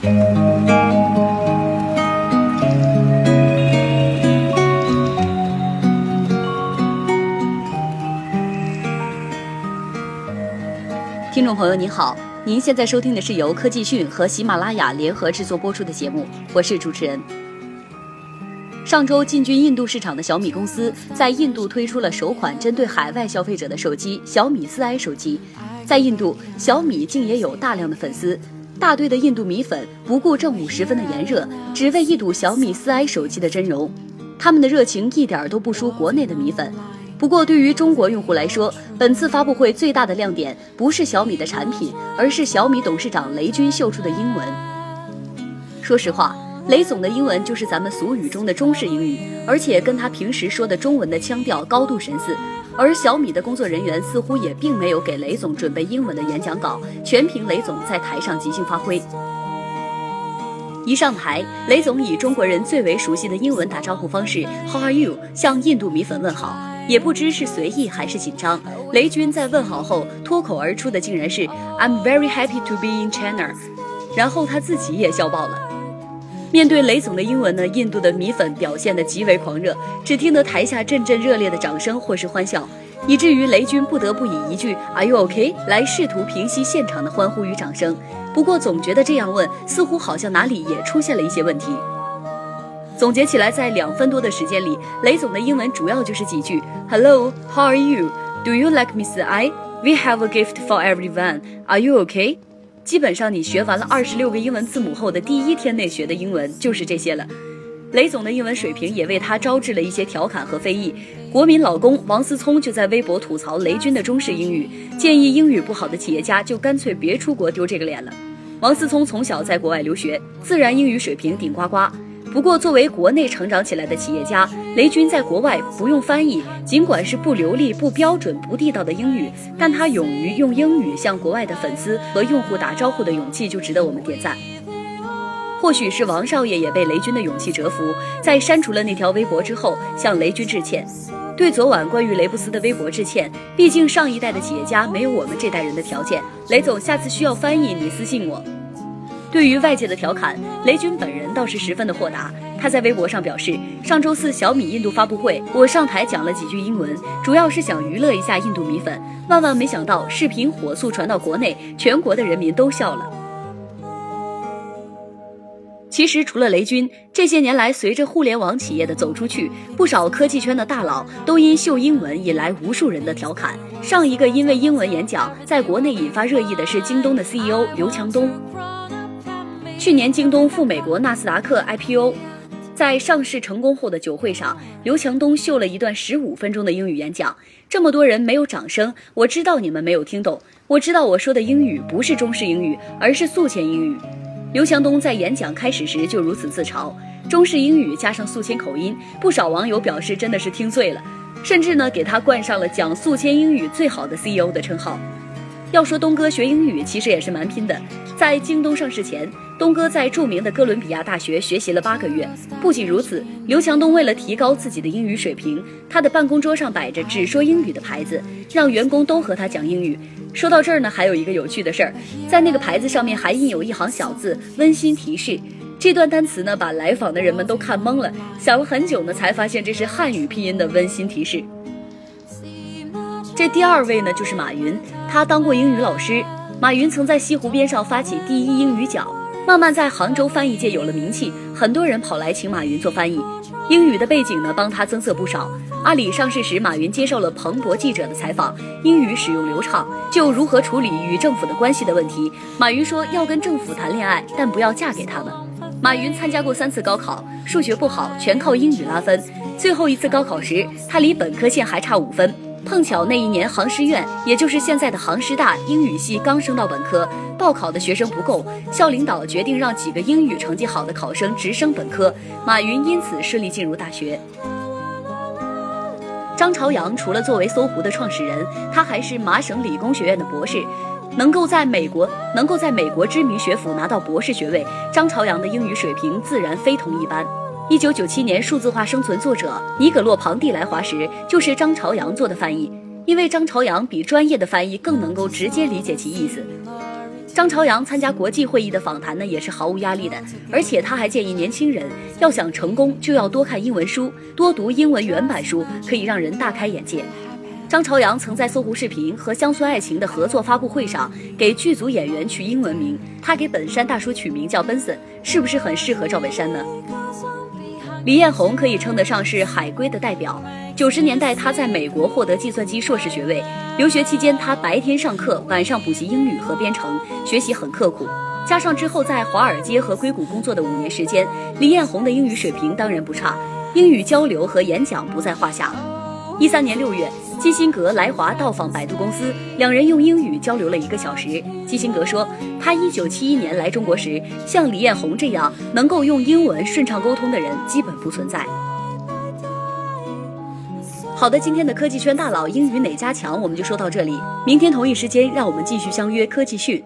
听众朋友您好，您现在收听的是由科技讯和喜马拉雅联合制作播出的节目，我是主持人。上周进军印度市场的小米公司在印度推出了首款针对海外消费者的手机小米四 i 手机，在印度小米竟也有大量的粉丝，大堆的印度米粉不顾正午时分的炎热，只为一睹小米四 i 手机的真容，他们的热情一点都不输国内的米粉。不过，对于中国用户来说，本次发布会最大的亮点不是小米的产品，而是小米董事长雷军秀出的英文。说实话，雷总的英文就是咱们俗语中的中式英语，而且跟他平时说的中文的腔调高度神似。而小米的工作人员似乎也并没有给雷总准备英文的演讲稿，全凭雷总在台上即兴发挥。一上台，雷总以中国人最为熟悉的英文打招呼方式 “How are you” 向印度米粉问好。也不知是随意还是紧张，雷军在问好后脱口而出的竟然是 "I'm very happy to be in China"，然后他自己也笑爆了。面对雷总的英文呢，印度的米粉表现得极为狂热，只听得台下阵阵热烈的掌声或是欢笑，以至于雷军不得不以一句 "Are you OK" 来试图平息现场的欢呼与掌声。不过总觉得这样问似乎好像哪里也出现了一些问题。总结起来，在两分多的时间里，雷总的英文主要就是几句：Hello, how are you? Do you like Miss I? We have a gift for everyone. Are you okay? 基本上，你学完了二十六个英文字母后的第一天内学的英文就是这些了。雷总的英文水平也为他招致了一些调侃和非议。国民老公王思聪就在微博吐槽雷军的中式英语，建议英语不好的企业家就干脆别出国丢这个脸了。王思聪从小在国外留学，自然英语水平顶呱呱。不过，作为国内成长起来的企业家，雷军在国外不用翻译，尽管是不流利、不标准、不地道的英语，但他勇于用英语向国外的粉丝和用户打招呼的勇气，就值得我们点赞。或许是王少爷也被雷军的勇气折服，在删除了那条微博之后，向雷军致歉，对昨晚关于雷布斯的微博致歉。毕竟上一代的企业家没有我们这代人的条件。雷总，下次需要翻译，你私信我。对于外界的调侃，雷军本人倒是十分的豁达。他在微博上表示，上周四小米印度发布会，我上台讲了几句英文，主要是想娱乐一下印度米粉。万万没想到，视频火速传到国内，全国的人民都笑了。其实，除了雷军，这些年来随着互联网企业的走出去，不少科技圈的大佬都因秀英文引来无数人的调侃。上一个因为英文演讲在国内引发热议的是京东的 CEO 刘强东。去年京东赴美国纳斯达克 IPO，在上市成功后的酒会上，刘强东秀了一段十五分钟的英语演讲。这么多人没有掌声，我知道你们没有听懂。我知道我说的英语不是中式英语，而是宿迁英语。刘强东在演讲开始时就如此自嘲，中式英语加上宿迁口音，不少网友表示真的是听醉了，甚至呢给他冠上了讲宿迁英语最好的 CEO 的称号。要说东哥学英语其实也是蛮拼的，在京东上市前，东哥在著名的哥伦比亚大学学习了八个月。不仅如此，刘强东为了提高自己的英语水平，他的办公桌上摆着只说英语的牌子，让员工都和他讲英语。说到这儿呢，还有一个有趣的事儿，在那个牌子上面还印有一行小字“温馨提示”。这段单词呢，把来访的人们都看懵了，想了很久呢，才发现这是汉语拼音的“温馨提示”。这第二位呢，就是马云，他当过英语老师。马云曾在西湖边上发起第一英语角，慢慢在杭州翻译界有了名气，很多人跑来请马云做翻译。英语的背景呢，帮他增色不少。阿里上市时，马云接受了彭博记者的采访，英语使用流畅。就如何处理与政府的关系的问题，马云说要跟政府谈恋爱，但不要嫁给他们。马云参加过三次高考，数学不好，全靠英语拉分。最后一次高考时，他离本科线还差五分。碰巧那一年杭师院，也就是现在的杭师大英语系刚升到本科，报考的学生不够，校领导决定让几个英语成绩好的考生直升本科，马云因此顺利进入大学。张朝阳除了作为搜狐的创始人，他还是麻省理工学院的博士，能够在美国能够在美国知名学府拿到博士学位，张朝阳的英语水平自然非同一般。一九九七年，数字化生存作者尼葛洛庞蒂来华时，就是张朝阳做的翻译。因为张朝阳比专业的翻译更能够直接理解其意思。张朝阳参加国际会议的访谈呢，也是毫无压力的，而且他还建议年轻人要想成功，就要多看英文书，多读英文原版书，可以让人大开眼界。张朝阳曾在搜狐视频和乡村爱情的合作发布会上给剧组演员取英文名，他给本山大叔取名叫 Benson，是不是很适合赵本山呢？李彦宏可以称得上是海归的代表。九十年代，他在美国获得计算机硕士学位，留学期间他白天上课，晚上补习英语和编程，学习很刻苦。加上之后在华尔街和硅谷工作的五年时间，李彦宏的英语水平当然不差，英语交流和演讲不在话下。一三年六月，基辛格来华到访百度公司，两人用英语交流了一个小时。基辛格说，他一九七一年来中国时，像李彦宏这样能够用英文顺畅沟通的人基本不存在。好的，今天的科技圈大佬英语哪家强，我们就说到这里。明天同一时间，让我们继续相约科技讯。